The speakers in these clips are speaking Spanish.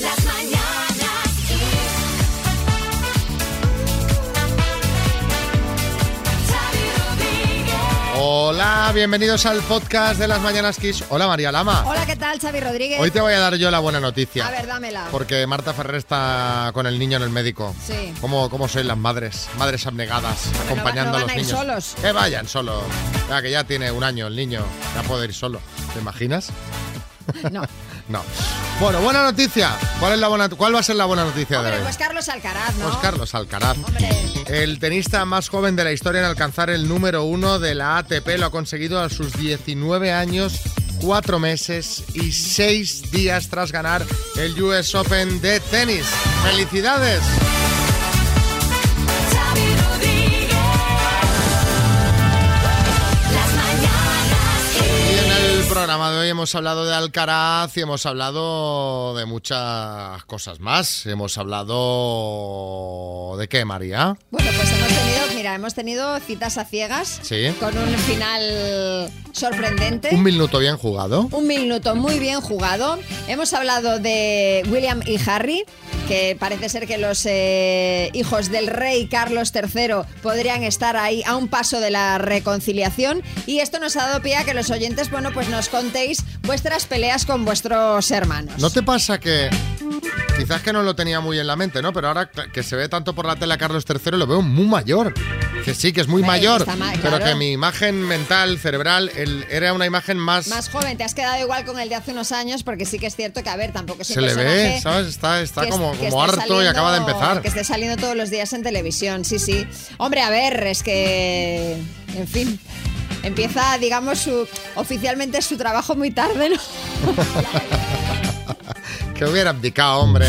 Las mañanas Kiss. Xavi Rodríguez. Hola, bienvenidos al podcast de las Mañanas Kiss. Hola María Lama. Hola, ¿qué tal, Xavi Rodríguez? Hoy te voy a dar yo la buena noticia. A ver, dámela. Porque Marta Ferrer está con el niño en el médico. Sí. ¿Cómo, cómo sois las madres? Madres abnegadas, no acompañando va- no los van a ir niños. solos. Que vayan solos. Ya que ya tiene un año el niño, ya puede ir solo. ¿Te imaginas? No. No. Bueno, buena noticia. ¿Cuál, es la buena, ¿Cuál va a ser la buena noticia Hombre, de hoy? pues Carlos Alcaraz, ¿no? Pues Carlos Alcaraz. Hombre, El tenista más joven de la historia en alcanzar el número uno de la ATP lo ha conseguido a sus 19 años, 4 meses y 6 días tras ganar el US Open de tenis. ¡Felicidades! Programa de hoy hemos hablado de Alcaraz y hemos hablado de muchas cosas más. Hemos hablado de qué, María? bueno, pues hemos tenido, mira, hemos tenido citas a ciegas Sí. con un final sorprendente. Un minuto bien jugado. Un minuto muy bien jugado. Hemos hablado de William y Harry, que parece ser que los eh, hijos del rey Carlos III podrían estar ahí a un paso de la reconciliación. Y esto nos ha dado pie a que los oyentes, bueno, pues nos contéis vuestras peleas con vuestros hermanos. ¿No te pasa que quizás que no lo tenía muy en la mente, ¿no? Pero ahora que se ve tanto por la tele a Carlos III lo veo muy mayor. Que sí, que es muy mayor, está ma- pero claro. que mi imagen mental, cerebral, el- era una imagen más... Más joven, te has quedado igual con el de hace unos años, porque sí que es cierto que, a ver, tampoco es se le ve, ¿sabes? Está, está que es- como, como harto y acaba de saliendo- empezar. Que esté saliendo todos los días en televisión, sí, sí. Hombre, a ver, es que, en fin, empieza, digamos, su oficialmente su trabajo muy tarde, ¿no? Que hubiera abdicado, hombre.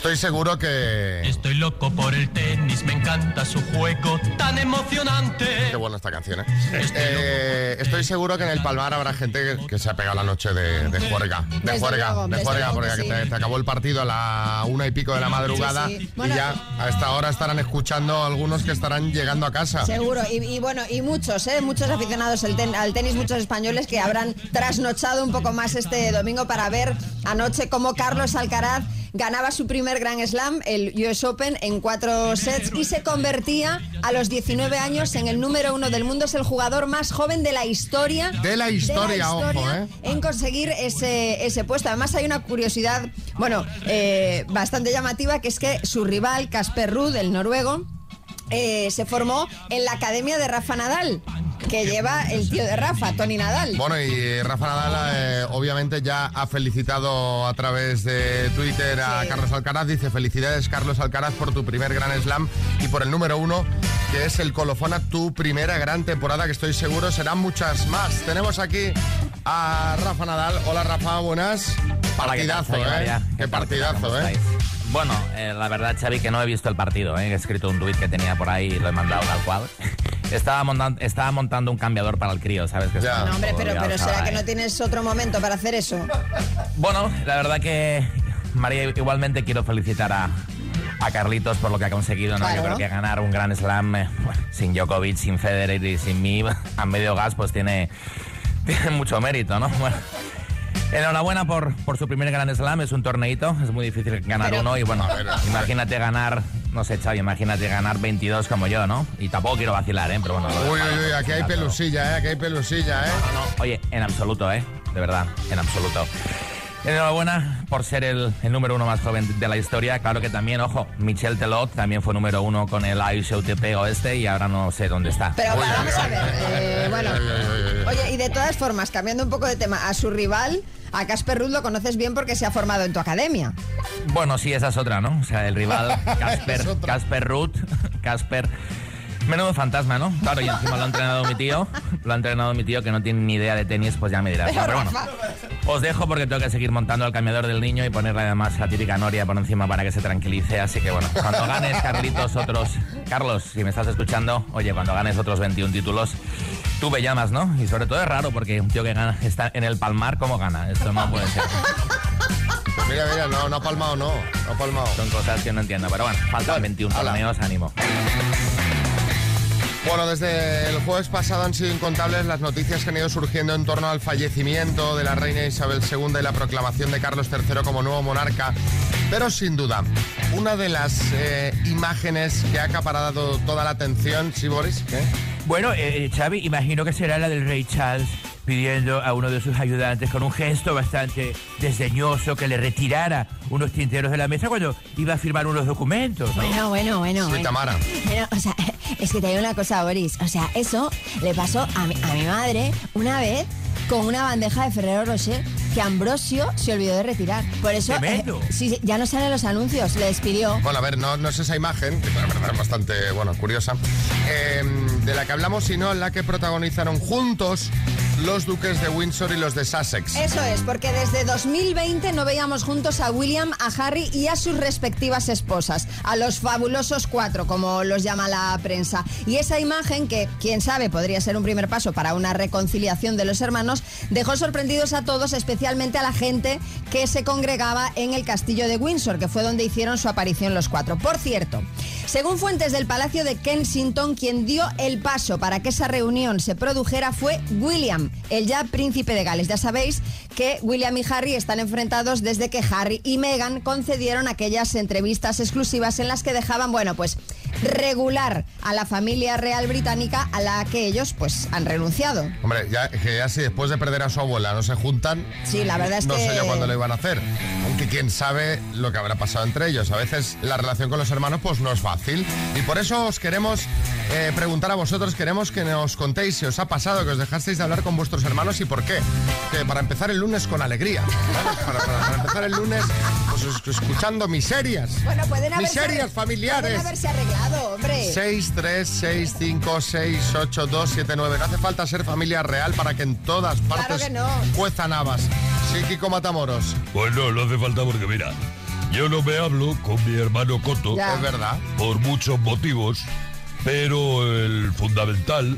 Estoy seguro que... Estoy loco por el tenis, me encanta su juego tan emocionante. Qué buena esta canción, ¿eh? Eh, Estoy seguro que en el Palmar habrá gente que, que se ha pegado la noche de, de juerga. De juerga, luego, de juerga, porque que sí. te, te acabó el partido a la una y pico de la madrugada Sí, sí. y Bueno, ya a esta hora estarán escuchando algunos que estarán llegando a casa. Seguro. Y, y bueno, y muchos, ¿eh? Muchos aficionados al, ten- al tenis, muchos españoles que habrán trasnochado un poco más este domingo para ver anoche cómo Carlos Alcaraz ganaba su primer Grand Slam, el US Open, en cuatro sets y se convertía a los 19 años en el número uno del mundo. Es el jugador más joven de la historia. De la historia, ojo, ¿eh? En conseguir ese, ese puesto. Además, hay una curiosidad, bueno, eh, bastante llamativa, que es que su rival, Casper Ruud, el noruego, eh, se formó en la academia de Rafa Nadal, que lleva el tío de Rafa, Tony Nadal. Bueno, y Rafa Nadal eh, obviamente ya ha felicitado a través de Twitter a Sí. Carlos Alcaraz. Dice, felicidades Carlos Alcaraz por tu primer Gran Slam y por el número uno, que es el colofón a tu primera gran temporada, que estoy seguro serán muchas más. Tenemos aquí a Rafa Nadal. Hola Rafa, buenas. Hola, ¿qué tal, Partidazo, ¿eh? Qué partidazo, ¿Cómo ¿eh? Bueno, eh, la verdad, Xavi, que no he visto el partido. ¿eh? He escrito un tuit que tenía por ahí y lo he mandado tal cual. Estaba, montando, estaba montando un cambiador para el crío, ¿sabes? Que No, hombre, pero, será que no tienes otro momento para hacer eso. Bueno, la verdad que, María, igualmente quiero felicitar a, a Carlitos por lo que ha conseguido. ¿no? Claro. Yo creo que ganar un gran slam eh, bueno, sin Djokovic, sin Federer y sin mí a medio gas, pues tiene, tiene mucho mérito, ¿no? Bueno, enhorabuena por, por su primer gran slam. Es un torneito, es muy difícil ganar Pero- uno. Y bueno, imagínate ganar, no sé, Xavi, imagínate ganar 22 como yo, ¿no? Y tampoco quiero vacilar, ¿eh? Pero bueno. Uy, uy, uy, aquí hay pelusilla, ¿eh? Aquí hay pelusilla, ¿eh? Oye, en absoluto, ¿eh? De verdad, en absoluto. Enhorabuena por ser el, el número uno más joven de la historia. Claro que también, ojo, Michel Telot también fue número uno con el ISOTP oeste y ahora no sé dónde está. Pero Uy, vamos uy, a ver. eh, bueno. Oye, y de todas formas, cambiando un poco de tema, a su rival, a Casper Ruud lo conoces bien porque se ha formado en tu academia. Bueno, sí, esa es otra, ¿no? O sea, el rival Casper. Casper Ruth, Casper. Menudo fantasma, ¿no? Claro, y encima lo ha entrenado mi tío, lo ha entrenado mi tío que no tiene ni idea de tenis, pues ya me dirás. Pero, bueno, os dejo porque tengo que seguir montando el cambiador del niño y ponerle además la típica noria por encima para que se tranquilice. Así que bueno, cuando ganes, Carlitos, otros. Carlos, si me estás escuchando, oye, cuando ganes otros 21 títulos, tú me llamas, ¿no? Y sobre todo es raro porque un tío que gana, está en el palmar, ¿cómo gana? Esto no puede ser. Mira, mira, no, no ha palmado, no. No ha palmado. Son cosas que no entiendo. Pero bueno, faltan 21 Hala. torneos, ánimo. Bueno, desde el jueves pasado han sido incontables las noticias que han ido surgiendo en torno al fallecimiento de la reina Isabel II y la proclamación de Carlos III como nuevo monarca. Pero sin duda, una de las eh, imágenes que ha acaparado toda la atención, ¿sí, Boris? Bueno, eh, eh, Xavi, imagino que será la del rey Charles pidiendo a uno de sus ayudantes con un gesto bastante desdeñoso que le retirara unos tinteros de la mesa cuando iba a firmar unos documentos. ¿no? Bueno, bueno, bueno. Sí, bueno. Tamara. O sea, es que te digo una cosa, Boris. O sea, eso le pasó a mi, a mi madre una vez con una bandeja de Ferrero Rocher que Ambrosio se olvidó de retirar. Por eso, sí, sí, ya no salen los anuncios, le despidió. Bueno, a ver, no, no es esa imagen, que la verdad es bastante, bueno, curiosa, eh, de la que hablamos, sino la que protagonizaron juntos los duques de Windsor y los de Sussex. Eso es, porque desde 2020 no veíamos juntos a William, a Harry y a sus respectivas esposas, a los fabulosos cuatro, como los llama la prensa. Y esa imagen, que quién sabe podría ser un primer paso para una reconciliación de los hermanos, dejó sorprendidos a todos, especialmente a la gente que se congregaba en el castillo de Windsor, que fue donde hicieron su aparición los cuatro. Por cierto, según fuentes del Palacio de Kensington, quien dio el paso para que esa reunión se produjera fue William, el ya príncipe de Gales. Ya sabéis que William y Harry están enfrentados desde que Harry y Meghan concedieron aquellas entrevistas exclusivas en las que dejaban, bueno, pues regular a la familia real británica a la que ellos pues han renunciado. Hombre, ya, que ya si después de perder a su abuela no se juntan, Sí, la verdad es no que... sé yo cuándo lo iban a hacer. Aunque quién sabe lo que habrá pasado entre ellos. A veces la relación con los hermanos pues no es fácil. Y por eso os queremos eh, preguntar a vosotros, queremos que nos contéis si os ha pasado, que os dejasteis de hablar con vuestros hermanos y por qué. Que para empezar el lunes con alegría. ¿vale? Para, para- para empezar el lunes pues, es- escuchando miserias. Bueno, pueden haberse, Miserias familiares. Pueden haberse arreglado, hombre. 6, 3, 6, 5, 6, 8, 2, 7, 9. No hace falta ser familia real para que en todas partes que no. cuezan habas. Sí, Kiko Matamoros. Pues no, no hace falta porque mira, yo no me hablo con mi hermano Coto Ya. Es verdad. por muchos motivos, pero el fundamental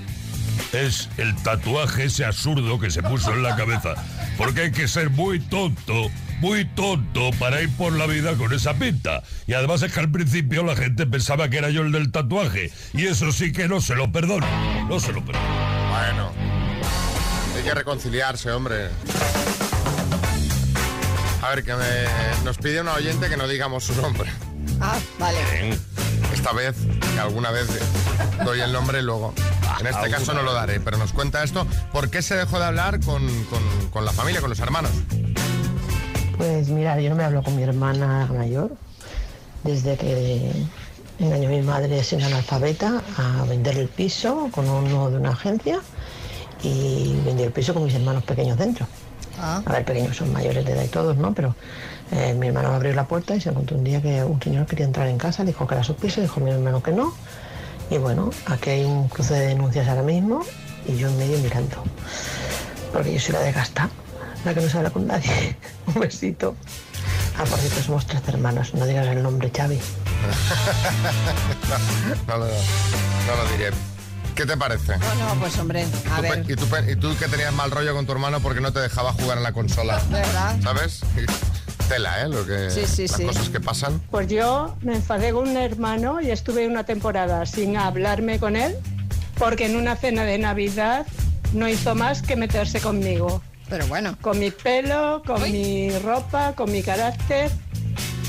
es el tatuaje ese absurdo que se puso en la cabeza. Porque hay que ser muy tonto, muy tonto para ir por la vida con esa pinta. Y además es que al principio la gente pensaba que era yo el del tatuaje. Y eso sí que no se lo perdono. No se lo perdono. Bueno. Hay que reconciliarse, hombre. A ver, que me- nos pide una oyente que no digamos su nombre. Ah, vale. Esta vez, que alguna vez doy el nombre y luego. En este caso no lo daré, pero nos cuenta esto. ¿Por qué se dejó de hablar con, con- con la familia, con los hermanos? Pues mira, yo no me hablo con mi hermana mayor desde que engañó a mi madre siendo analfabeta a vender el piso con uno de una agencia y vendió el piso con mis hermanos pequeños dentro. A ver, pequeños son mayores de edad y todos, ¿no? Pero eh, mi hermano abrió la puerta y se encontró un día que un señor quería entrar en casa, dijo que era su piso, dijo mi hermano que no. Y bueno, aquí hay un cruce de denuncias ahora mismo y yo en medio mirando. Porque yo soy la de gastar, la que no se habla con nadie. un besito. Ah, por cierto, somos tres hermanos, no digas el nombre, Xavi. No lo diré. ¿Qué te parece? No, no, pues hombre, a Tú ver. Y tú, y tú que tenías mal rollo con tu hermano porque no te dejaba jugar en la consola. ¿Verdad? ¿Sabes? Tela, ¿eh? Lo que, Sí, sí, las sí. cosas que pasan. Pues yo me enfadé con un hermano y estuve una temporada sin hablarme con él porque en una cena de Navidad no hizo más que meterse conmigo. Pero bueno. Con mi pelo, con mi ropa, con mi carácter.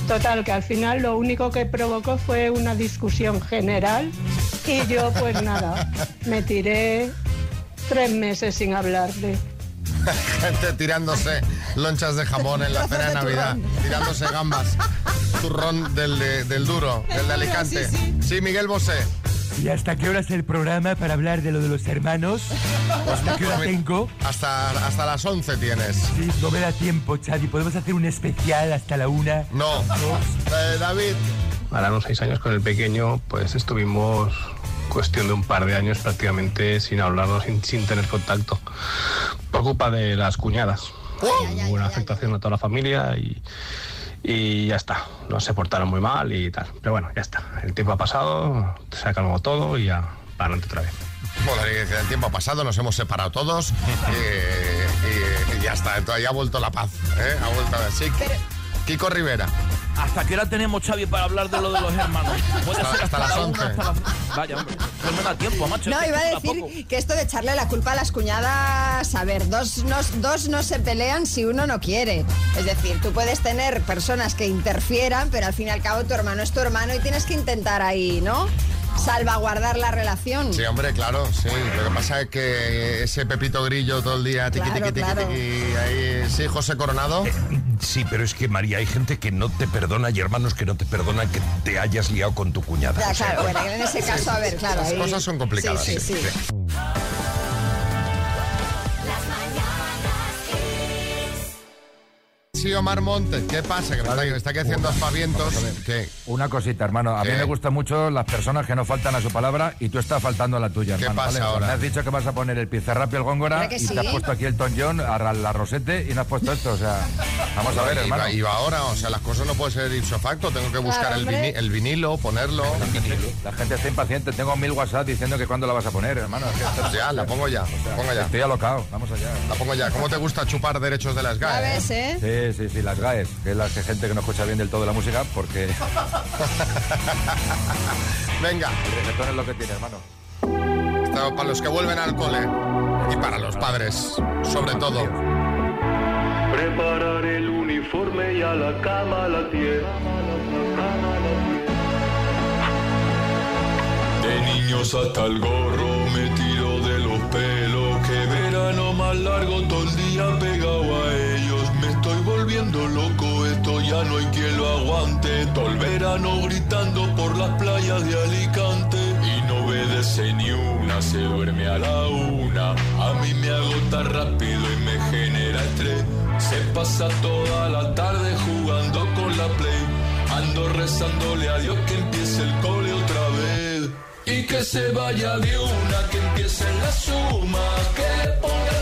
Total, que al final lo único que provocó fue una discusión general y yo pues nada, me tiré tres meses sin hablarle. Gente tirándose lonchas de jamón en la cena de Navidad. Tirándose gambas. Turrón del, de- del duro, del de Alicante. Sí, Miguel Bosé. ¿Y hasta qué hora es el programa para hablar de lo de los hermanos? ¿Hasta qué hora tengo? Hasta, hasta las 11 tienes. Sí, no me da tiempo, Xavi. ¿Podemos hacer un especial hasta la una? No. Eh, David. Ahora unos seis años con el pequeño, pues estuvimos cuestión de un par de años prácticamente sin hablarnos, sin, sin tener contacto, por culpa de las cuñadas. Hubo una afectación a toda la familia y, y ya está. Nos se portaron muy mal y tal. Pero bueno, ya está. El tiempo ha pasado, se ha calmado todo y ya para adelante otra vez. Que el tiempo ha pasado, nos hemos separado todos y, y- y ya está, entonces ya ha vuelto la paz. ¿eh? Ha vuelto a sí. Kiko Rivera. ¿Hasta qué hora tenemos, Xavi, para hablar de lo de los hermanos? Puede Hasta- ser hasta hasta, las la una, 11. hasta la... Vaya, hombre, no me da tiempo, macho. No, iba a tampoco. decir que esto de echarle la culpa a las cuñadas, a ver, dos no, dos no se pelean si uno no quiere. Es decir, tú puedes tener personas que interfieran, pero al fin y al cabo tu hermano es tu hermano y tienes que intentar ahí, ¿no? Salvaguardar la relación. Sí, hombre, claro, sí. Lo que pasa es que ese Pepito Grillo todo el día, tiqui, Claro, tiqui, tiqui, claro. tiqui, ahí, sí, José Coronado. Sí, pero es que María, hay gente que no te perdona y hermanos que no te perdonan que te hayas liado con tu cuñada. Ya, claro, bueno, en ese caso, a ver, claro. Las ahí- cosas son complicadas. Sí, sí, sí. Sí, Omar Montes, ¿qué pasa? Que me está, que me está aquí haciendo aspavientos. ¿Qué? Una cosita, hermano. A mí ¿Qué? me gustan mucho las personas que no faltan a su palabra y tú estás faltando a la tuya, ¿Qué hermano. pasa ¿vale? ahora? Me has dicho que vas a poner el Pizarrap y el Góngora y sí. te has puesto aquí el Ton John, a la Rosete y no has puesto esto. O sea, vamos a ver, Iba- hermano. Iba ahora, o sea, las cosas no pueden ser ipso facto. Tengo que buscar Claro, el, hombre. vini- el vinilo, ponerlo. La gente está impaciente. Tengo mil WhatsApp diciendo que cuándo la vas a poner, hermano. Es que esto- Ya, la pongo ya, la pongo ya. Estoy alocado. Vamos allá. La pongo ya. ¿Cómo te gusta chupar derechos de las GAE? ves, ¿eh? Sí, sí, sí, las GAES, que es la gente que no escucha bien del todo la música porque el Venga, reggaetón es lo que tiene, hermano. esto para los que vuelven al cole y para los padres, sobre todo. Preparar el uniforme y a la cama la tierra. De niños hasta el gorro me tiro de los pelos. Que verano más largo todo el día volviendo loco, esto ya no hay quien lo aguante. Todo el verano gritando por las playas de Alicante. Y no obedece ni una, se duerme a la una. A mí me agota rápido y me genera estrés. Se pasa toda la tarde jugando con la play. Ando rezándole a Dios que empiece el cole otra vez. Y que se vaya de una, que empiecen las sumas, que le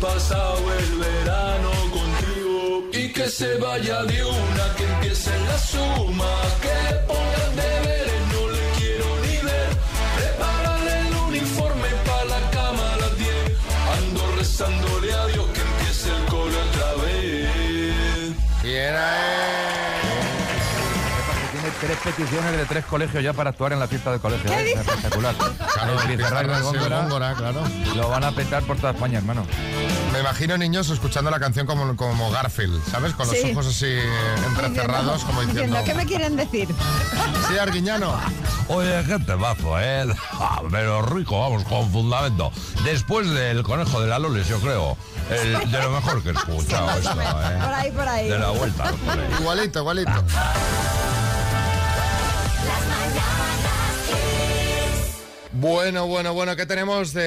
pasado el verano contigo. Y que se vaya de una, que empiecen las sumas. Tres peticiones de tres colegios ya para actuar en la fiesta del colegio. ¿eh? Es espectacular. Claro, el Pizarra y el Pizarra, sí, Góngora, Góngora, claro. y lo van a petar por toda España, hermano. Me imagino niños escuchando la canción como, como Garfield, ¿sabes? Con los Sí. ojos así entrecerrados, como diciendo... Diciendo, ¿qué me quieren decir? Sí, Arguiñano. Oye, qué temazo, ¿eh? Ah, Pero rico, vamos, con fundamento. Después del conejo de la Loles, yo creo, el, de lo mejor que he escuchado esto, Por ¿eh? ahí, por ahí. De la vuelta. Igualito, igualito. Bueno, bueno, bueno, ¿qué tenemos de,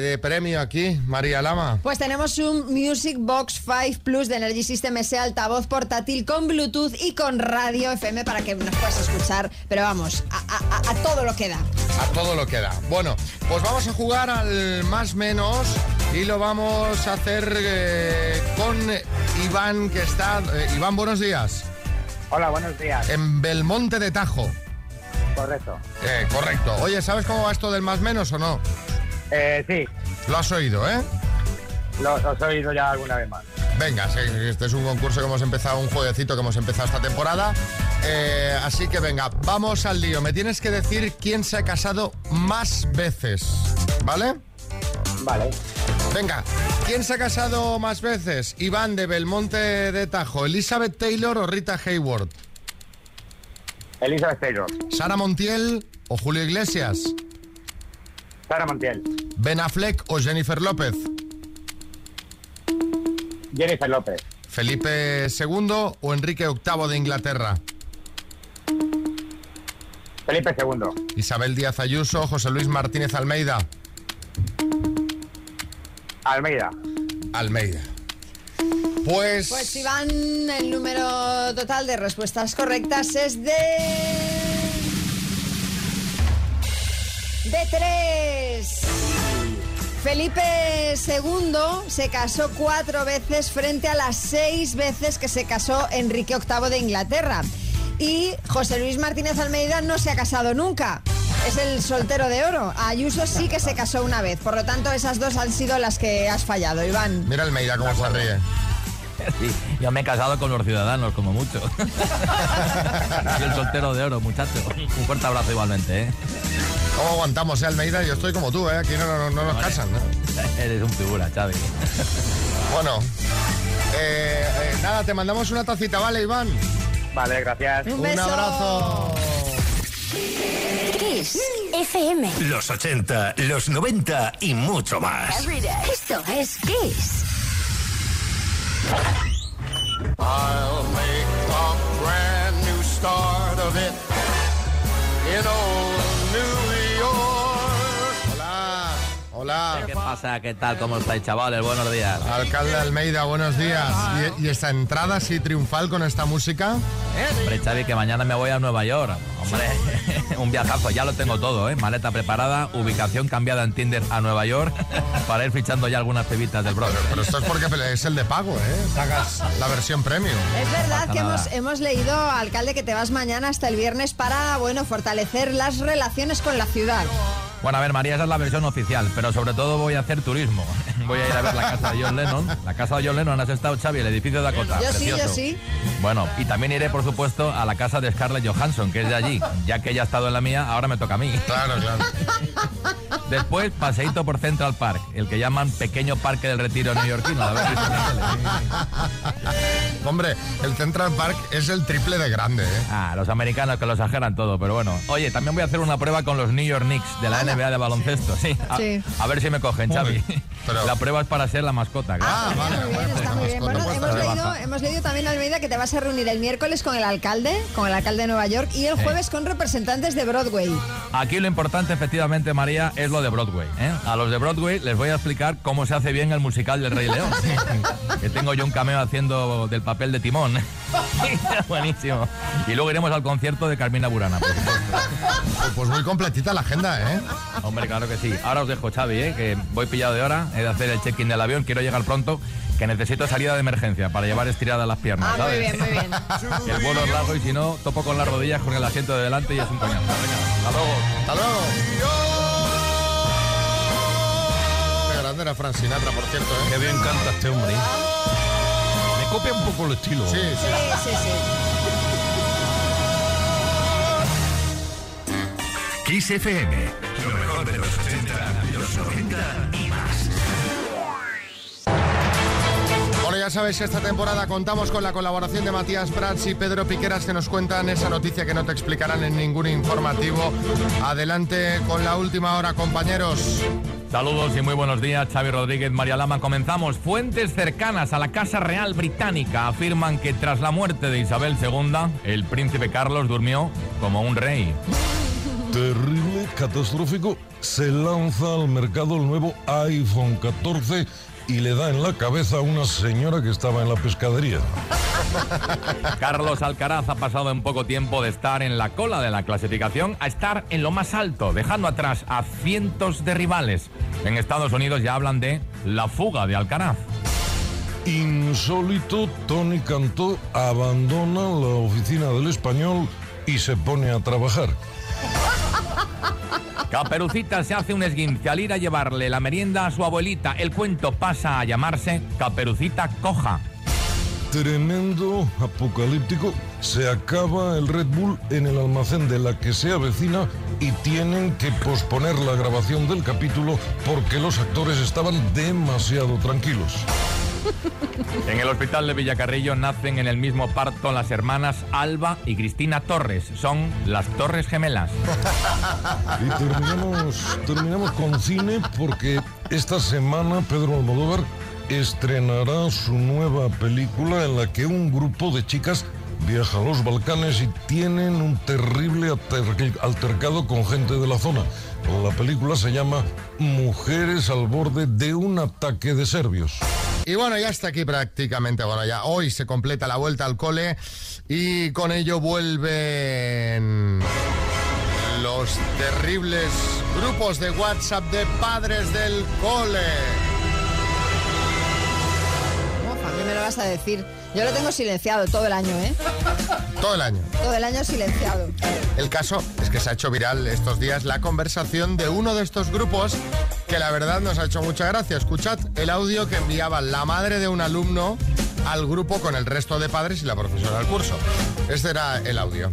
de premio aquí, María Lama? Pues tenemos un Music Box 5 Plus de Energy System S altavoz portátil con Bluetooth y con radio FM para que nos puedas escuchar, pero vamos, a, a- a- a todo lo que da. A todo lo que da. Bueno, pues vamos a jugar al más menos y lo vamos a hacer eh, con Iván, que está... eh, Iván, buenos días. Hola, buenos días. En Belmonte de Tajo. Correcto. Eh, correcto. Oye, ¿sabes cómo va esto del más menos o no? Eh, sí, Lo has oído, ¿eh? lo, he oído ya alguna vez más. Venga, este es un concurso que hemos empezado, un jueguecito que hemos empezado esta temporada. Eh, así que venga, vamos al lío. Me tienes que decir quién se ha casado más veces, ¿vale? Vale. Venga, ¿quién se ha casado más veces? Iván de Belmonte de Tajo, Elizabeth Taylor o Rita Hayward, Elizabeth Taylor. Sara Montiel o Julio Iglesias, Sara Montiel. Ben Affleck o Jennifer López, Jennifer López. Felipe II o Enrique VIII de Inglaterra, Felipe II. Isabel Díaz Ayuso o José Luis Martínez Almeida, Almeida. Almeida. Pues... Pues Iván, el número total de respuestas correctas es de... De tres. Felipe II se casó cuatro veces frente a las seis veces que se casó Enrique VIII de Inglaterra. Y José Luis Martínez Almeida no se ha casado nunca. Es el soltero de oro. Ayuso sí que se casó una vez. Por lo tanto, esas dos han sido las que has fallado, Iván. Mira Almeida cómo se ríe. Sí, yo me he casado con los ciudadanos, como mucho. y el soltero de oro, muchacho. Un fuerte abrazo igualmente, ¿eh? ¿Cómo aguantamos, eh, Almeida? Yo estoy como tú, ¿eh? Aquí no, no- no nos casan, ¿no? Eres un figura, Xavi. Bueno, eh, eh, nada, te mandamos una tacita, ¿vale, Iván? Vale, gracias. Un abrazo. Kiss FM. Los 80, los 90 y mucho más. Esto es Kiss. I'll make a brand new start of it. In old hola. ¿Qué pasa? ¿Qué tal? ¿Cómo estáis, chavales? Buenos días. Alcalde Almeida, buenos días. ¿Y, y esta entrada así triunfal con esta música? Hombre, Xavi, que mañana me voy a Nueva York. Hombre, un viajazo, ya lo tengo todo, ¿eh? Maleta preparada, ubicación cambiada en Tinder a Nueva York para ir fichando ya algunas pebitas del brother. Pero esto es porque es el de pago, ¿eh? Pagas la versión premium. Es verdad que hemos, hemos leído, alcalde, que te vas mañana hasta el viernes para, bueno, fortalecer las relaciones con la ciudad. Bueno, a ver, María, esa es la versión oficial, pero sobre todo voy a hacer turismo. Voy a ir a ver la casa de John Lennon. La casa de John Lennon, has estado, Xavi, el edificio de Dakota. Yo sí, yo precioso. sí. Bueno, y también iré, por supuesto, a la casa de Scarlett Johansson, que es de allí. Ya que ella ha estado en la mía, ahora me toca a mí. Claro, claro. Después, paseíto por Central Park, el que llaman Pequeño Parque del Retiro neoyorquino. la verdad Hombre, el Central Park es el triple de grande, ¿eh? Ah, los americanos que lo exageran todo, pero bueno. Oye, también voy a hacer una prueba con los New York Knicks de la NBA de baloncesto, sí. A, Sí. a ver si me cogen, Xavi. Pero- La prueba es para ser la mascota. claro. Ah, vale, Muy bien, está muy bien. mascota Bueno, puesta hemos leído, hemos leído también, Almeida, que te vas a reunir el miércoles con el alcalde, con el alcalde de Nueva York, y el jueves con representantes de Broadway. Aquí lo importante, efectivamente, María, es lo de Broadway. ¿eh? A los de Broadway les voy a explicar cómo se hace bien el musical del Rey León. que tengo yo un cameo haciendo del papel de timón. Buenísimo. Y luego iremos al concierto de Carmina Burana. por supuesto. Pues muy completita la agenda, ¿eh? Hombre, claro que sí. Ahora os dejo, Xavi, ¿eh? que voy pillado de hora. He de hacer el check-in del avión. Quiero llegar pronto. Que necesito salida de emergencia para llevar estiradas las piernas. Ah, muy bien, muy bien. El vuelo es largo y si no, topo con las rodillas con el asiento de delante y es un coñazo. Venga, hasta luego. Hasta luego. Era Frank Sinatra, por cierto, ¿eh? Qué bien canta este hombre. Me copia un poco el estilo. Sí, sí. Sí, sí, sí. Kiss FM, lo mejor de los 80, los 90 y más. Bueno, ya que esta temporada contamos con la colaboración de Matías Prats y Pedro Piqueras que nos cuentan esa noticia que no te explicarán en ningún informativo. Adelante con la última hora, compañeros. Saludos y muy buenos días, Xavi Rodríguez, María Lama. Comenzamos. Fuentes cercanas a la Casa Real Británica afirman que tras la muerte de Isabel II, el príncipe Carlos durmió como un rey. Terrible, catastrófico. Se lanza al mercado el nuevo iPhone 14 y le da en la cabeza a una señora que estaba en la pescadería. Carlos Alcaraz ha pasado en poco tiempo de estar en la cola de la clasificación a estar en lo más alto, dejando atrás a cientos de rivales. En Estados Unidos ya hablan de la fuga de Alcaraz. Insólito, Tony Cantó abandona la oficina del español y se pone a trabajar. Caperucita se hace un esguince al ir a llevarle la merienda a su abuelita. El cuento pasa a llamarse Caperucita Coja. Tremendo, apocalíptico, se acaba el Red Bull en el almacén de la que se avecina y tienen que posponer la grabación del capítulo porque los actores estaban demasiado tranquilos. En el hospital de Villacarrillo nacen en el mismo parto las hermanas Alba y Cristina Torres. Son las Torres Gemelas. Y terminamos, terminamos con cine porque esta semana Pedro Almodóvar estrenará su nueva película en la que un grupo de chicas viaja a los Balcanes y tienen un terrible alter- altercado con gente de la zona. La película se llama Mujeres al borde de un ataque de serbios. Y bueno, ya está aquí prácticamente. Bueno, ya hoy se completa la vuelta al cole y con ello vuelven los terribles grupos de WhatsApp de padres del cole. Me lo vas a decir. Yo lo tengo silenciado todo el año, ¿eh? Todo el año. Todo el año silenciado. El caso es que se ha hecho viral estos días la conversación de uno de estos grupos que la verdad nos ha hecho mucha gracia. Escuchad el audio que enviaba la madre de un alumno al grupo con el resto de padres y la profesora del curso. Este era el audio.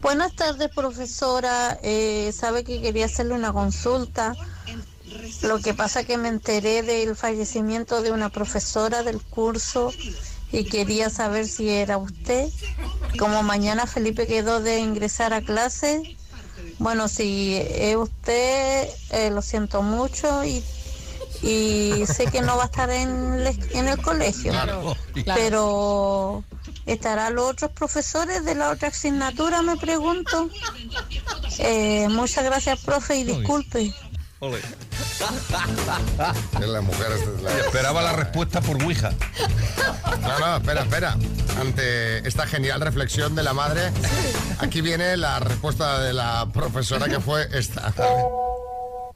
Buenas tardes, profesora. Eh, sabe que quería hacerle una consulta. Lo que pasa que me enteré del fallecimiento de una profesora del curso y quería saber si era usted. Como mañana Felipe quedó de ingresar a clase, bueno, si es usted, eh, lo siento mucho y, y sé que no va a estar en, el- en el colegio. Claro, claro. Pero ¿estarán los otros profesores de la otra asignatura? Me pregunto. Eh, muchas gracias, profe, y disculpe. Es la mujer. es la- Esperaba la respuesta por Ouija. No, no, espera, espera. Ante esta genial reflexión de la madre, aquí viene la respuesta de la profesora que fue esta.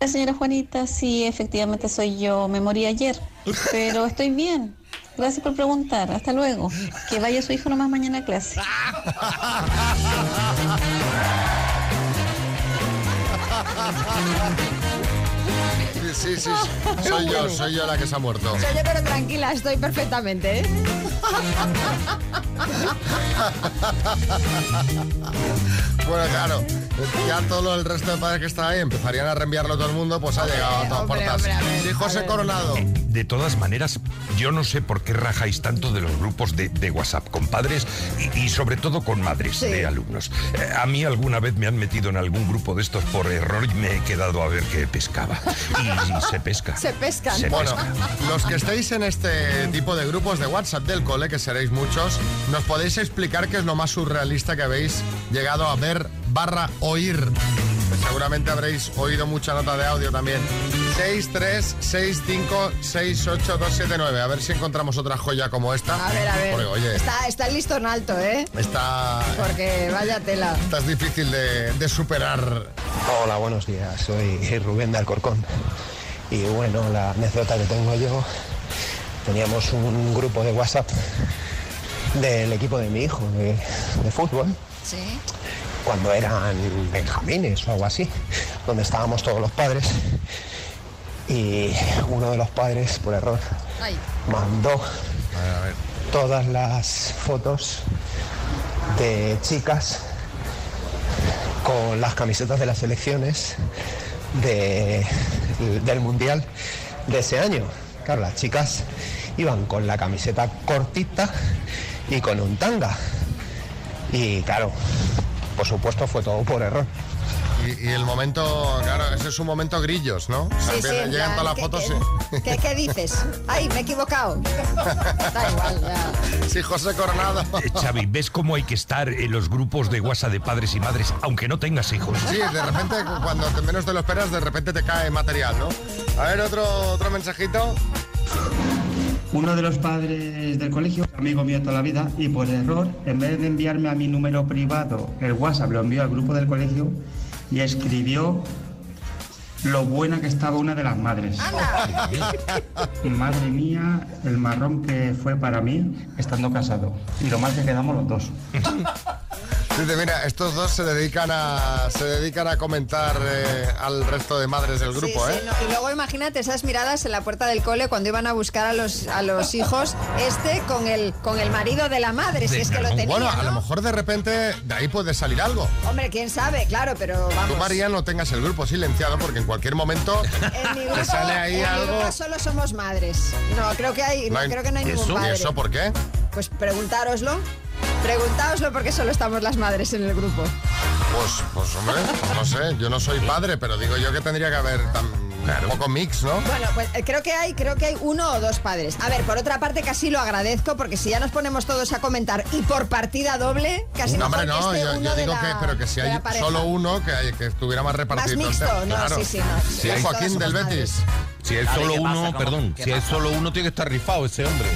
La señora Juanita, sí, efectivamente soy yo. Me morí ayer, pero estoy bien. Gracias por preguntar. Hasta luego. Que vaya su hijo nomás mañana a clase. Sí, sí. Soy yo, soy yo la que se ha muerto. Soy yo, pero tranquila, estoy perfectamente, ¿eh? Bueno, claro, ya todo el resto de padres que está ahí empezarían a reenviarlo a todo el mundo, pues ha llegado a todas hombre, puertas. hombre, a ver, Sí, José a. Coronado. De todas maneras, yo no sé por qué rajáis tanto de los grupos de, de WhatsApp con padres y, y sobre todo con madres Sí. de alumnos. Eh, a mí alguna vez me han metido en algún grupo de estos por error y me he quedado a ver qué pescaba. Y, se pesca. Se pescan. Se Bueno, pesca. los que estéis en este tipo de grupos de WhatsApp del cole, que seréis muchos, ¿nos podéis explicar qué es lo más surrealista que habéis llegado a ver barra oír? Pues seguramente habréis oído mucha nota de audio también. 636568279. A ver si encontramos otra joya como esta. A ver, a ver. Porque, oye, Está, está el listón alto, ¿eh? esta, Porque vaya tela. esta es difícil de, de superar. Hola, buenos días. Soy Rubén de Alcorcón. Y bueno, la anécdota que tengo yo, teníamos un grupo de WhatsApp del equipo de mi hijo de, de fútbol, Sí. Cuando eran benjamines o algo así, donde estábamos todos los padres. Y uno de los padres, por error, Ay. mandó todas las fotos de chicas con las camisetas de las elecciones de- del Mundial de ese año. Claro, las chicas iban con la camiseta cortita y con un tanga. Y claro, por supuesto fue todo por error. Y, y el momento, claro, ese es un momento grillos, ¿no? O sea, Sí, sí, empiezan- en llegan plan, todas las ¿qué- fotos qué- y... ¿Qué, qué dices? Ay, me he equivocado. Da igual, ya. Sí, José Coronado. Eh, Xavi, ¿ves cómo hay que estar en los grupos de WhatsApp de padres y madres, aunque no tengas hijos? Sí, de repente, cuando menos te lo esperas, de repente te cae material, ¿no? A ver, otro, otro mensajito. Uno de los padres del colegio, amigo mío toda la vida, y por error, en vez de enviarme a mi número privado, el WhatsApp lo envió al grupo del colegio y escribió lo buena que estaba una de las madres. Madre mía, el marrón que fue para mí estando casado. Y lo mal que quedamos los dos. Dice, mira, estos dos se dedican a, se dedican a comentar eh, al resto de madres del grupo, Sí, ¿eh? sí, no. Y luego imagínate esas miradas en la puerta del cole cuando iban a buscar a los, a los hijos, este con el, con el marido de la madre, si es que lo tenía. Bueno, a lo mejor de repente de ahí puede salir algo. Hombre, quién sabe, claro, pero Tú, vamos. María, no tengas el grupo silenciado porque en cualquier momento En mi te sale ahí en mi algo. grupo solo somos madres. No, creo que hay, no, hay- creo que no hay ¿Y ningún eso? ¿Y padre. eso por qué? Pues preguntároslo. Preguntáoslo porque solo estamos las madres en el grupo. Pues, pues hombre, no sé, yo no soy padre, pero digo yo que tendría que haber tam- Un poco mix, ¿no? Bueno, pues eh, creo que hay, creo que hay uno o dos padres. A ver, por otra parte, casi lo agradezco porque si ya nos ponemos todos a comentar y por partida doble, casi no, mejor hombre, no, que esté yo, uno yo de digo la- que, pero que si hay solo uno, que, hay- que estuviera más repartido. mixto, no, claro. sí, sí, no. Sí, Todas Joaquín del madres. Betis. Si es solo uno, perdón, ¿Qué si es solo uno tiene que estar rifado ese hombre.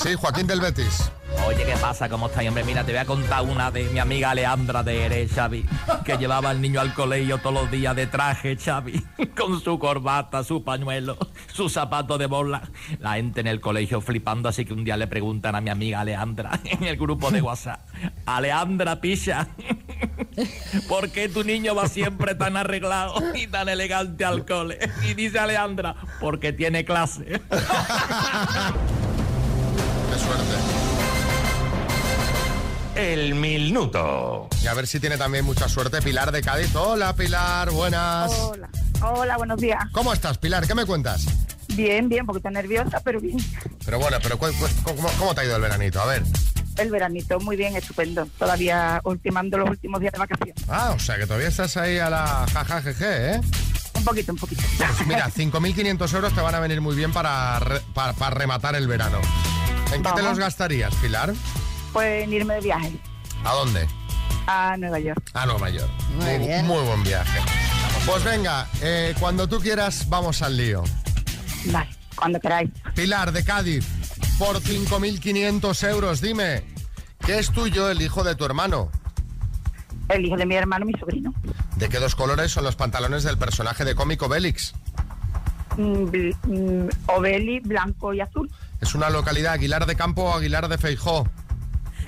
Sí, Joaquín del Betis. Oye, ¿qué pasa? ¿Cómo estáis, hombre? Mira, te voy a contar una de mi amiga Leandra de Ere, Xavi, que llevaba al niño al colegio todos los días de traje, Xavi, con su corbata, su pañuelo, su zapato de bola. La gente en el colegio flipando, así que un día le preguntan a mi amiga Leandra en el grupo de WhatsApp, Aleandra Picha, ¿por qué tu niño va siempre tan arreglado y tan elegante al cole? Y dice Aleandra, porque tiene clase. Qué suerte. El minuto. Y a ver si tiene también mucha suerte Pilar de Cádiz. Hola, Pilar, buenas. Hola, hola, buenos días. ¿Cómo estás, Pilar? ¿Qué me cuentas? Bien, bien, porque estoy nerviosa, pero bien. Pero bueno, pero cu- cu- ¿cómo, cómo te ha ido el veranito? A ver. El veranito, muy bien, estupendo. Todavía ultimando los últimos días de vacaciones. Ah, o sea que todavía estás ahí a la jajajeje, ¿eh? Un poquito, un poquito. Pues mira, 5.500 euros te van a venir muy bien para, re- para, para rematar el verano. ¿En qué te los gastarías, Pilar? Pues en irme de viaje ¿A dónde? a Nueva York. A Nueva York. Muy bien. muy buen viaje. Pues venga, eh, cuando tú quieras, vamos al lío. Vale, cuando queráis. Pilar de Cádiz, por 5.500 euros, dime, ¿qué es tuyo el hijo de tu hermano? El hijo de mi hermano, mi sobrino. ¿De qué dos colores son los pantalones del personaje de cómico Bélix? Mm, mm, Oveli, blanco y azul. ¿Es una localidad Aguilar de Campo o Aguilar de Feijó?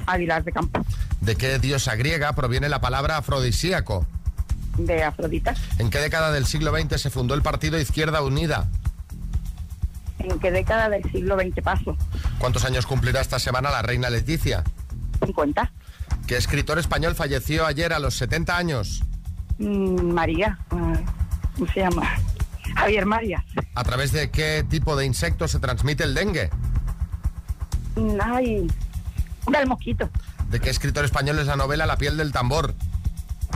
Aguilar de Campo. ¿De qué diosa griega proviene la palabra afrodisíaco? De Afrodita. ¿En qué década del siglo XX se fundó el partido Izquierda Unida? ¿En qué década del siglo XX paso? ¿Cuántos años cumplirá esta semana la reina Leticia? 50. ¿Qué escritor español falleció ayer a los 70 años? Mm, María. ah, ¿Cómo se llama? Javier María. ¿A través de qué tipo de insecto se transmite el dengue? Mm, Ay, del mosquito. ¿De qué escritor español es la novela La piel del tambor?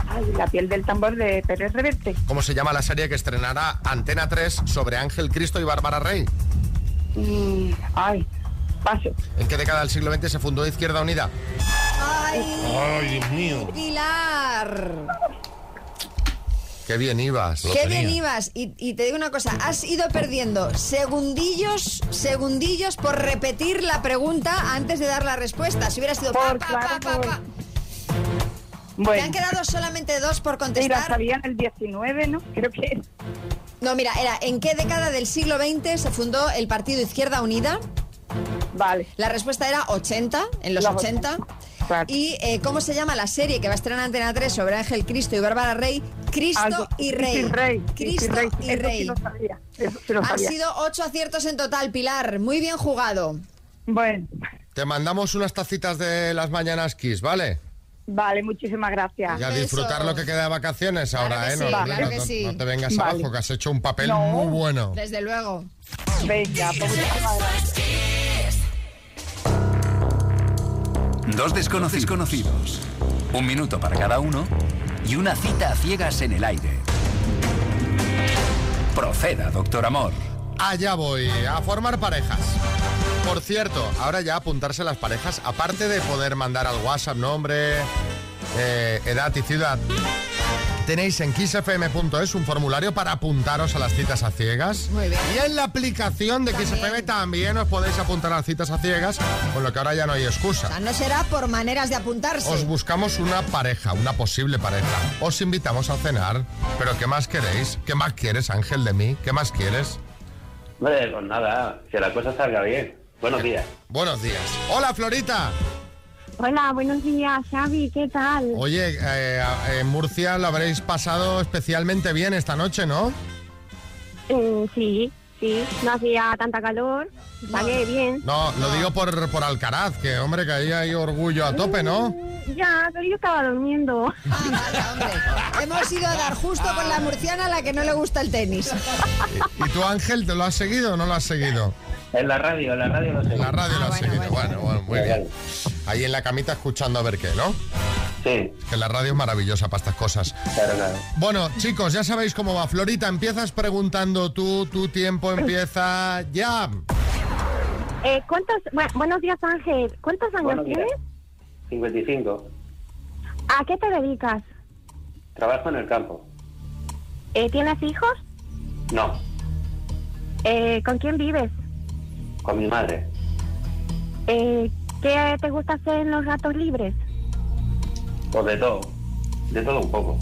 Ay, la piel del tambor de Pérez Reverte. ¿Cómo se llama la serie que estrenará Antena 3 sobre Ángel Cristo y Bárbara Rey? Mm, ay, paso. ¿En qué década del siglo XX se fundó Izquierda Unida? ¡Ay! Ay, Dios mío. Pilar! Qué bien ibas. Qué bien ibas. Y, y te digo una cosa, has ido perdiendo segundillos, segundillos por repetir la pregunta antes de dar la respuesta. Si hubiera sido pa, pa, pa, pa, pa. Te han quedado solamente dos por la contestar. sabía en el 19, ¿no? Creo que No, mira, era ¿en qué década del siglo XX se fundó el Partido Izquierda Unida? Vale. La respuesta era 80, en los Los 80. ¿Y eh, cómo se llama la serie que va a estrenar en Antena 3 sobre Ángel Cristo y Bárbara Rey? Cristo Algo- y Rey. y Rey, Cristo y Rey. y Eso sí Rey. lo sabía, eso sí lo Han sabía. sido ocho aciertos en total, Pilar. Muy bien jugado. Bueno, Te mandamos unas tacitas de las mañanas Kiss, ¿vale? vale, muchísimas gracias. Y a disfrutar lo que queda de vacaciones ahora, ¿eh? sí, no, claro no- que no- sí. no te vengas Vale. abajo, que has hecho un papel No. muy bueno. Desde luego. Venga, pues muchísimas gracias. Dos desconocidos conocidos. Un minuto para cada uno y una cita a ciegas en el aire. Proceda, doctor Amor. Allá voy, a formar parejas. Por cierto, ahora ya apuntarse las parejas, aparte de poder mandar al WhatsApp nombre, eh, edad y ciudad, tenéis en kissfm.es un formulario para apuntaros a las citas a ciegas. Muy bien. Y en la aplicación de KissFM también os podéis apuntar a las citas a ciegas, con lo que ahora ya no hay O excusa. sea, no será por maneras de apuntarse. Os buscamos una pareja, una posible pareja. Os invitamos a cenar. Pero ¿qué más queréis? ¿Qué más quieres, Ángel, de mí? ¿Qué más quieres? Hombre, pues nada, que la cosa salga bien. Buenos días. Buenos días. Hola, Florita. Hola, buenos días, Xavi, ¿qué tal? Oye, eh, en Murcia lo habréis pasado especialmente bien esta noche, ¿no? Mm, sí, sí, no hacía tanta calor, pagué bien. No, lo digo por, por Alcaraz, que hombre, que ahí hay orgullo a tope, ¿no? Ya, pero yo estaba durmiendo. Hemos ido a dar justo con la murciana a la que no le gusta el tenis. ¿Y tú, Ángel, te lo has seguido o no lo has seguido? En la radio, en la radio lo sé. En la radio lo has seguido. Bueno, bueno, muy bien. Ahí en la camita escuchando a ver qué, ¿no? Sí. Que la radio es maravillosa para estas cosas. Claro, claro. Bueno, chicos, ya sabéis cómo va. Florita, empiezas preguntando tú, tu tiempo empieza ya. Eh, ¿cuántos, bu- buenos días, Ángel. ¿Cuántos años tienes? 55. ¿A qué te dedicas? Trabajo en el campo. Eh, ¿Tienes hijos? No, Eh, ¿Con quién vives? Con mi madre. Eh, ¿Qué te gusta hacer en los ratos libres? Pues de todo. De todo un poco.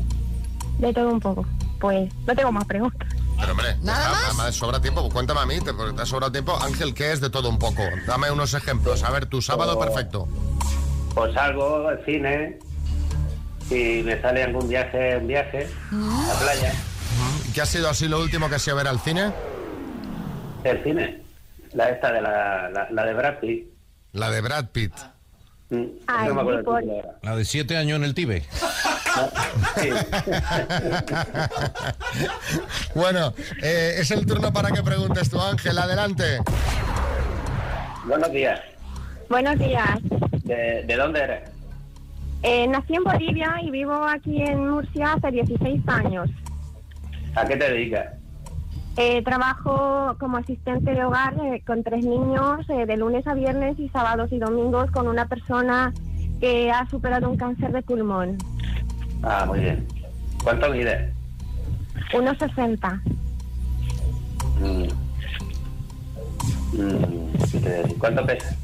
De todo un poco. Pues no tengo más preguntas. Pero hombre, ¿Nada más? sobra tiempo. Pues cuéntame a mí, te, porque te ha sobrado tiempo. Ángel, ¿qué es de todo un poco? Dame unos ejemplos. A ver, tu sábado Oh. perfecto. Pues salgo al cine. Si me sale algún viaje, un viaje. A la playa. ¿Y ¿Qué ha sido así lo último que has ido a ver al cine? El cine. La esta de la, la, la de Brad Pitt. La de Brad Pitt. Mm, Ay, no me acuerdo el por- título ahora. La de siete años en el Tíbet. Bueno, eh, es el turno para que preguntes tú, Ángel. Adelante. Buenos días. Buenos días. ¿De, de dónde eres? Eh, nací en Bolivia y vivo aquí en Murcia hace 16 años. ¿A qué te dedicas? Eh, trabajo como asistente de hogar eh, con tres niños eh, de lunes a viernes y sábados y domingos con una persona que ha superado un cáncer de pulmón. Ah, muy bien. ¿Cuánto mides? 1,60. Mm. Mm, ¿qué te voy a decir? ¿Cuánto pesas?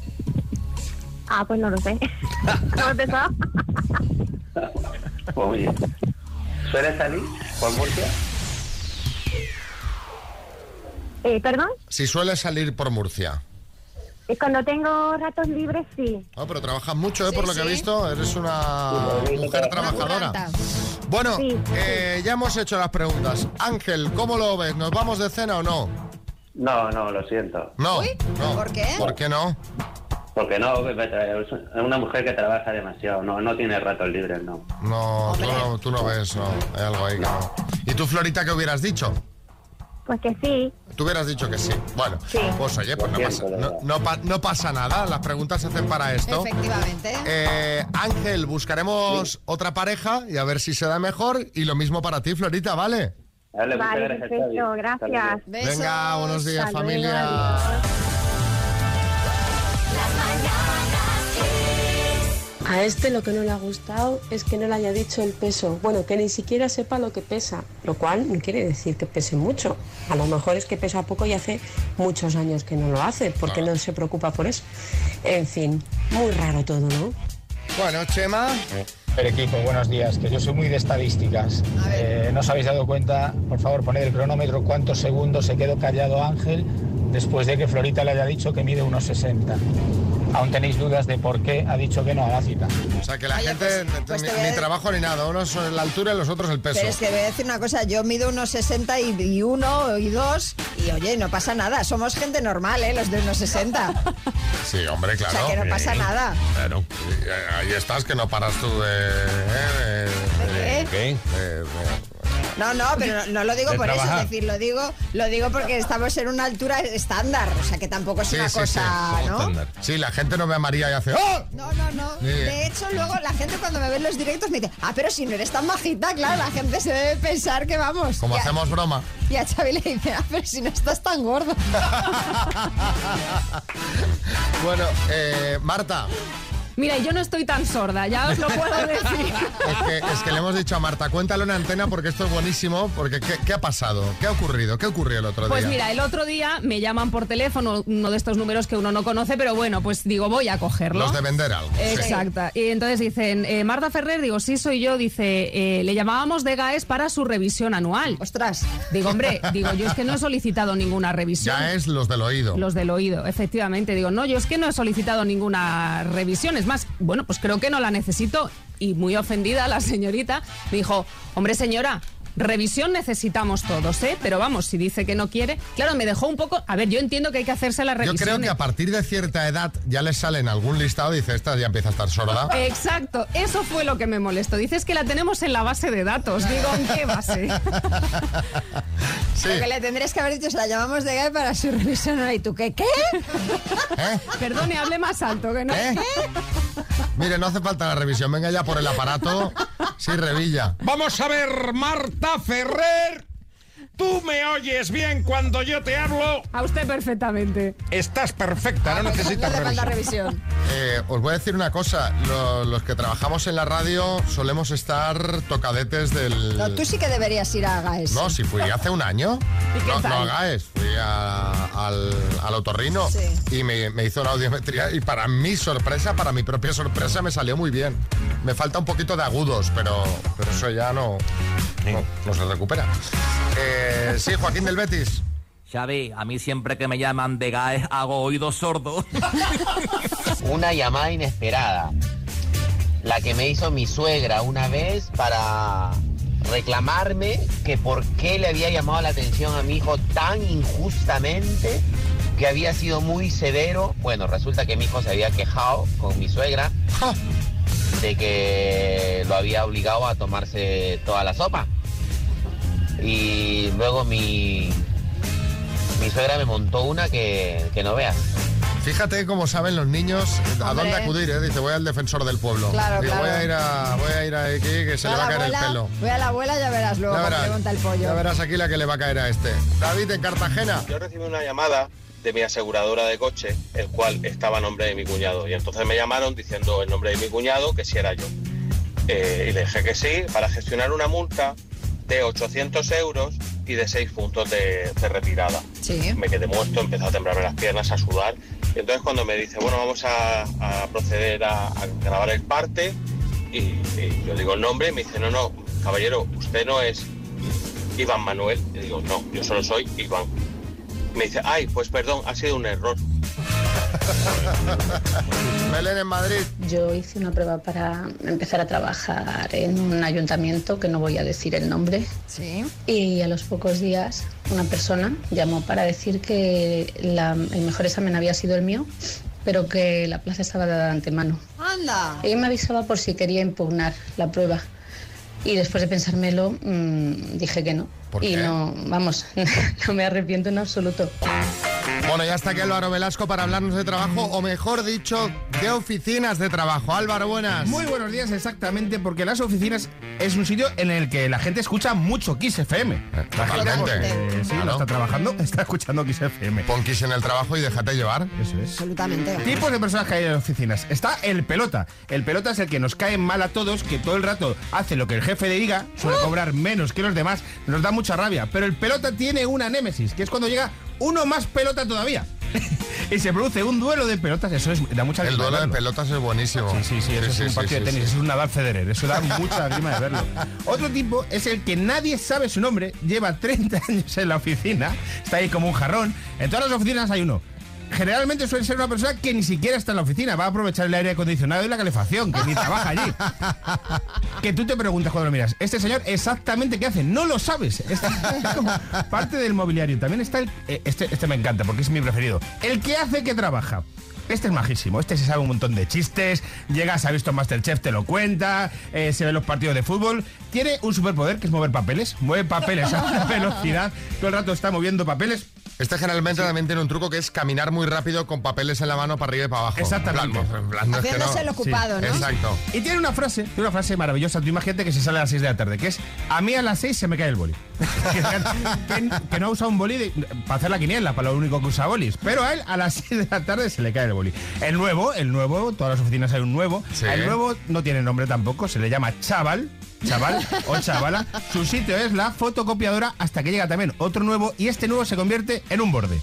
Ah, pues no lo sé. ¿No he pesado? Pues muy bien. ¿Sueles salir por Murcia? Eh, ¿Perdón? Si sueles salir por Murcia. Eh, Cuando tengo ratos libres, sí. No, pero trabajas mucho, ¿eh? por lo que he visto. Eres una mujer trabajadora. Bueno, eh, ya hemos hecho las preguntas. Ángel, ¿cómo lo ves? ¿Nos vamos de cena o no? No, no, lo siento. No. no. ¿por qué? ¿Por qué no? Porque no, es una mujer que trabaja demasiado, no, no tiene ratos libres, no. No, tú no, tú no ves, no. Hay algo ahí que no. ¿Y tú, Florita, qué hubieras dicho? Pues que sí. Tú hubieras dicho que sí. Bueno, Sí. pues oye, pues no pasa, no, no pa- no pasa nada. Las preguntas se hacen para esto. Efectivamente. Eh, Ángel, buscaremos otra pareja y a ver si se da mejor. Y lo mismo para ti, Florita, ¿vale? Vale, Vale, gracias, perfecto, gracias. Venga, buenos días, familia. A este lo que no le ha gustado es que no le haya dicho el peso. Bueno, que ni siquiera sepa lo que pesa, lo cual no quiere decir que pese mucho. A lo mejor es que pesa poco y hace muchos años que no lo hace, porque no se preocupa por eso. En fin, muy raro todo, ¿no? Bueno, Chema. El equipo, buenos días, que yo soy muy de estadísticas. Eh, ¿No os habéis dado cuenta? Por favor, poned el cronómetro cuántos segundos se quedó callado Ángel después de que Florita le haya dicho que mide unos 60. Aún tenéis dudas de por qué ha dicho que no a la cita. O sea, que la Oye, gente, pues- pues ni, trabajo ni nada. Unos son la altura y los otros el peso. Pero es que voy a decir una cosa, yo mido unos 60 y, y uno y dos y oye, no pasa nada, somos gente normal, ¿eh? Los de unos 60. Sí, hombre, claro. O sea, que no pasa nada. Claro, y, eh, ahí estás, que no paras tú de... eh, de- ¿De qué? de- de- No, no, pero no, no lo digo por eso, es decir, lo digo, lo digo porque estamos en una altura estándar, o sea que tampoco es Sí, una sí, cosa, sí. ¿no? Sí, la gente no ve a María y hace... ¡Oh! No, no, no. De hecho, luego la gente cuando me ve en los directos me dice, ah, pero si no eres tan majita, claro, la gente se debe pensar que vamos. Como a- hacemos broma. Y a Xavi le dice, ah, pero si no estás tan gordo. Bueno, eh, Marta, Mira, yo no estoy tan sorda, ya os lo puedo decir. es que, es que le hemos dicho a Marta, cuéntalo en antena porque esto es buenísimo, porque ¿qué, qué ha pasado? ¿Qué ha ocurrido? ¿Qué ocurrió el otro Pues día? mira, el otro día me llaman por teléfono, uno de estos números que uno no conoce, pero bueno, pues digo, voy a cogerlo. Los de vender algo. sí. Exacto. Y entonces dicen, eh, Marta Ferrer, digo, sí, soy yo, dice, eh, le llamábamos de GAES para su revisión anual. Ostras. Digo, hombre, digo, yo es que no he solicitado ninguna revisión. Ya es los del oído. Los del oído, efectivamente. Digo, no, yo es que no he solicitado ninguna revisión. Es más, bueno, pues creo que no la necesito. Y muy ofendida la señorita dijo, hombre señora, revisión necesitamos todos, ¿eh? Pero vamos, si dice que no quiere. Claro, me dejó un poco... A ver, yo entiendo que hay que hacerse la Yo revisión. creo que a partir de cierta edad ya les sale en algún listado y dice, esta ya empieza a estar sorda. Exacto, eso fue lo que me molestó. Dices que la tenemos en la base de datos. Digo, ¿en qué base? Lo que le tendrías que haber dicho es la llamamos de GAE para su revisión. ¿Y tú qué? ¿Qué? ¿Eh? Perdone, hable más alto, que no. ¿Eh? Mire, no hace falta la revisión. Venga ya por el aparato. Sí, revilla. Vamos a ver, Marta Ferrer. ¿Tú me oyes bien cuando yo te hablo? A usted perfectamente. Estás perfecta, no necesitas No revisión. revisión. Eh, os voy a decir una cosa. Lo- los que trabajamos en la radio solemos estar tocadetes del... No, tú sí que deberías ir a GAES. No, si fui hace un año. ¿Y qué no, tal? no hagáis, fui a- al, al otorrino y me, me hizo una audiometría y para mi sorpresa, para mi propia sorpresa, me salió muy bien. Me falta un poquito de agudos, pero, pero eso ya no, no, no se recupera. Eh, sí, Joaquín del Betis. Xavi, a mí siempre que me llaman de GAE hago oídos sordos. Una llamada inesperada. La que me hizo mi suegra una vez para reclamarme que por qué le había llamado la atención a mi hijo tan injustamente, que había sido muy severo. Bueno, resulta que mi hijo se había quejado con mi suegra de que lo había obligado a tomarse toda la sopa. Y luego mi, mi suegra me montó una que, que no veas. Fíjate cómo saben los niños a Hombre. dónde acudir, ¿eh? Dice, voy al defensor del pueblo. Claro, Digo, claro. Voy a ir a, voy a ir a aquí que se Voy le va a la caer el abuela- pelo. Voy a la abuela, ya verás luego Ya verás, pregunta el pollo. ya verás aquí la que le va a caer a este. David, en Cartagena. Yo recibí una llamada de mi aseguradora de coche, el cual estaba a nombre de mi cuñado. Y entonces me llamaron diciendo el nombre de mi cuñado, que si era yo. Eh, y le dije que sí, para gestionar una multa de 800 euros y de 6 puntos de, de retirada. Me quedé muerto, empezó a temblarme las piernas, a sudar. Y entonces cuando me dice, bueno, vamos a, a proceder a, a grabar el parte, y, y yo digo el nombre, y me dice, no, no, caballero, usted no es Iván Manuel. Y digo, no, yo solo soy Iván. Me dice, ay, pues perdón, ha sido un error. Belén en Madrid. Yo hice una prueba para empezar a trabajar en un ayuntamiento, que no voy a decir el nombre. Sí. Y a los pocos días una persona llamó para decir que la- el mejor examen había sido el mío, pero que la plaza estaba dada de antemano. Anda. Ella me avisaba por si quería impugnar la prueba. Y después de pensármelo, mm, dije que no. ¿Por y no, vamos, no me arrepiento en absoluto. Bueno, ya está aquí Álvaro Velasco para hablarnos de trabajo, o mejor dicho, de oficinas de trabajo. Álvaro, buenas. Muy buenos días, exactamente, porque las oficinas es un sitio en el que la gente escucha mucho Kiss FM. La gente, porque, sí, Claro. no está trabajando, está escuchando Kiss FM. Pon Kiss en el trabajo y déjate llevar. Eso es. Absolutamente. Tipos de personas que hay en las oficinas. Está el pelota. El pelota es el que nos cae mal a todos, que todo el rato hace lo que el jefe le diga, suele cobrar menos que los demás, nos da mucha rabia. Pero el pelota tiene una némesis, que es cuando llega uno más pelota todavía. y se produce un duelo de pelotas, eso es, da mucha El duelo de pelotas es buenísimo. Sí, sí, sí, eso es un partido de tenis, eso es un Nadal Federer, eso da mucha grima de verlo. Otro tipo es el que nadie sabe su nombre, lleva 30 años en la oficina, está ahí como un jarrón. En todas las oficinas hay uno. Generalmente suele ser una persona que ni siquiera está en la oficina, va a aprovechar el aire acondicionado y la calefacción, que ni trabaja allí. Que tú te preguntas cuando lo miras, este señor exactamente qué hace, no lo sabes. Es como parte del mobiliario. También está el. eh, Este, este me encanta porque es mi preferido. El que hace que trabaja. Este es majísimo, este se sabe un montón de chistes, llega, se ha visto Masterchef, te lo cuenta, eh, se ve los partidos de fútbol, tiene un superpoder que es mover papeles, mueve papeles a una velocidad, todo el rato está moviendo papeles. Este generalmente también tiene un truco que es caminar muy rápido con papeles en la mano para arriba y para abajo. Exactamente. Exacto. Y tiene una frase, tiene una frase maravillosa. Tú imagínate que se sale a las 6 de la tarde, que es a mí a las 6 se me cae el boli. que, que no usa un boli de- para hacer la quiniela, para lo único que usa bolis. Pero a él a las 6 de la tarde se le cae el boli. El nuevo, el nuevo, todas las oficinas hay un nuevo. Sí. El nuevo no tiene nombre tampoco, se le llama chaval. Chaval o chavala, su sitio es la fotocopiadora hasta que llega también otro nuevo y este nuevo se convierte en un borde.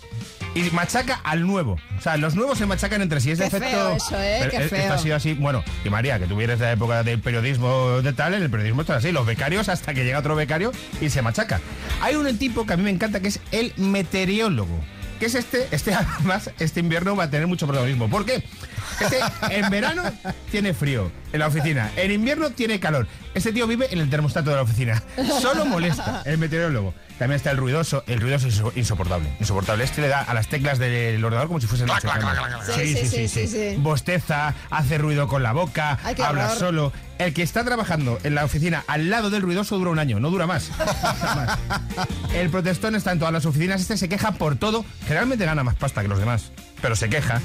Y machaca al nuevo. O sea, los nuevos se machacan entre sí. Es de Qué efecto. feo eso, ¿eh? Pero Qué esto ha sido así. Bueno, y María, que de la época del periodismo de tal, en el periodismo está así. Los becarios hasta que llega otro becario y se machaca. Hay un tipo que a mí me encanta que es el meteorólogo. Que es este, este además, este invierno va a tener mucho protagonismo. ¿Por qué? Este en verano tiene frío en la oficina, en invierno tiene calor. Este tío vive en el termostato de la oficina. Solo molesta el meteorólogo. También está el ruidoso. El ruidoso es inso- insoportable. Insoportable. Este le da a las teclas del ordenador como si clac, clac. Sí, sí, sí, sí, sí. Bosteza, hace ruido con la boca, habla horror. solo. El que está trabajando en la oficina al lado del ruidoso dura un año, no dura más. El protestón está en todas las oficinas. Este se queja por todo. Generalmente gana más pasta que los demás, pero se queja.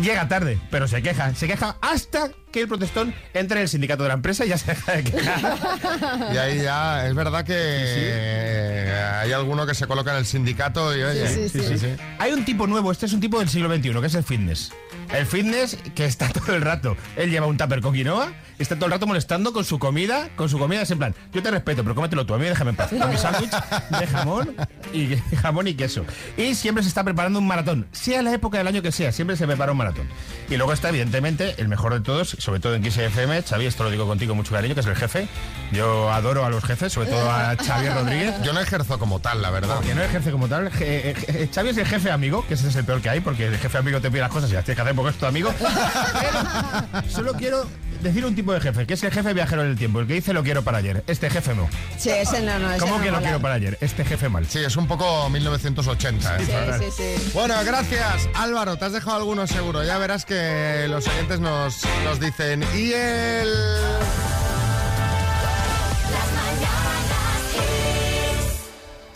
Llega tarde, pero se queja. Se queja hasta que el protestón entre en el sindicato de la empresa y ya se deja de quejar. Y ahí ya es verdad que eh, hay alguno que se coloca en el sindicato y oye. Sí, sí, sí. Hay un tipo nuevo, este es un tipo del siglo XXI, que es el fitness. El fitness que está todo el rato. Él lleva un tupper con quinoa, está todo el rato molestando con su comida, con su comida es en plan, yo te respeto, pero cómetelo tú, a mí déjame en paz. Con mi sándwich de jamón y jamón y queso. Y siempre se está preparando un maratón, sea la época del año que sea, siempre se prepara un maratón. Y luego está, evidentemente, el mejor de todos, sobre todo en XFM, Xavi, esto lo digo contigo con mucho cariño, que es el jefe. Yo adoro a los jefes, sobre todo a Xavi Rodríguez. Yo no ejerzo como tal, la verdad. Que no ejerce como tal. Je- eh, eh, Xavi es el jefe amigo, que ese es el peor que hay, porque el jefe amigo te pide las cosas y las tienes que hacer porque es tu amigo. Pero solo quiero decir un tipo de jefe, que es el jefe viajero del tiempo, el que dice lo quiero para ayer. Este jefe no. Sí, ese no, no. ese ¿Cómo no que lo quiero para ayer? Este jefe mal. Sí, es un poco 1980. ¿eh? Sí, sí, sí. Bueno, gracias. Álvaro, te has dejado algunos seguro. Ya verás que los oyentes nos, nos dicen. Y el.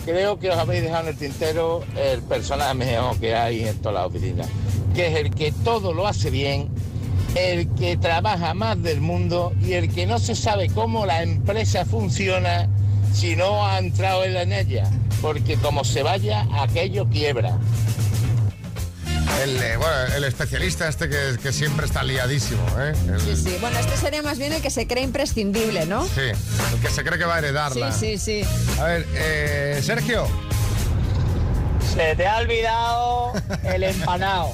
Creo que os habéis dejado en el tintero el personaje mejor que hay en toda la oficina, que es el que todo lo hace bien, el que trabaja más del mundo y el que no se sabe cómo la empresa funciona si no ha entrado él en ella, porque como se vaya, aquello quiebra. El, eh, bueno, el especialista este que, que siempre está liadísimo, ¿eh? El- Sí, sí. Bueno, este sería más bien el que se cree imprescindible, ¿no? sí, el que se cree que va a Sí, heredarla. sí, sí. A ver, eh, Sergio. Se te ha olvidado el empanado.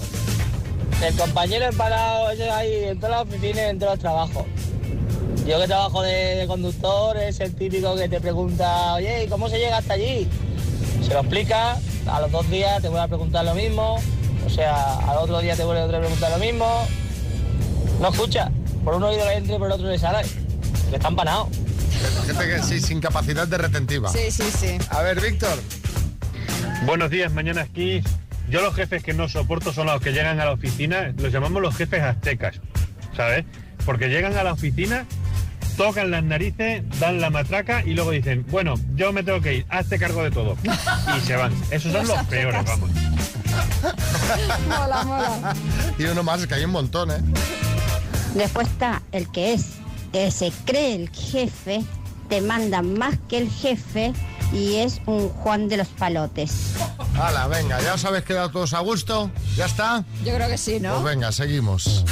El compañero empanado, ese ahí en todas las oficinas y en todos los trabajos. Yo que trabajo de, de conductor, es el típico que te pregunta, oye, ¿y ¿cómo se llega hasta allí? Se lo explica, a los dos días te vuelve a preguntar lo mismo, o sea, al otro día te vuelve a preguntar lo mismo. No escucha, por un oído le entra y por el otro le sale. Que está empanado. Gente que sí, sin capacidad de retentiva. Sí, sí, sí. A ver, Víctor. Buenos días, mañana aquí. Yo los jefes que no soporto son los que llegan a la oficina, los llamamos los jefes aztecas, ¿sabes? Porque llegan a la oficina, tocan las narices, dan la matraca y luego dicen, bueno, yo me tengo que ir, hazte cargo de todo. Y se van. Esos son Los los peores, vamos. Mola, mola. Y uno más, que hay un montón, ¿eh? Después está el que es, que se cree el jefe, te manda más que el jefe y es un Juan de los Palotes. Hala, venga, ya os habéis quedado todos a gusto. ¿Ya está? Yo creo que sí, ¿no? Pues venga, seguimos.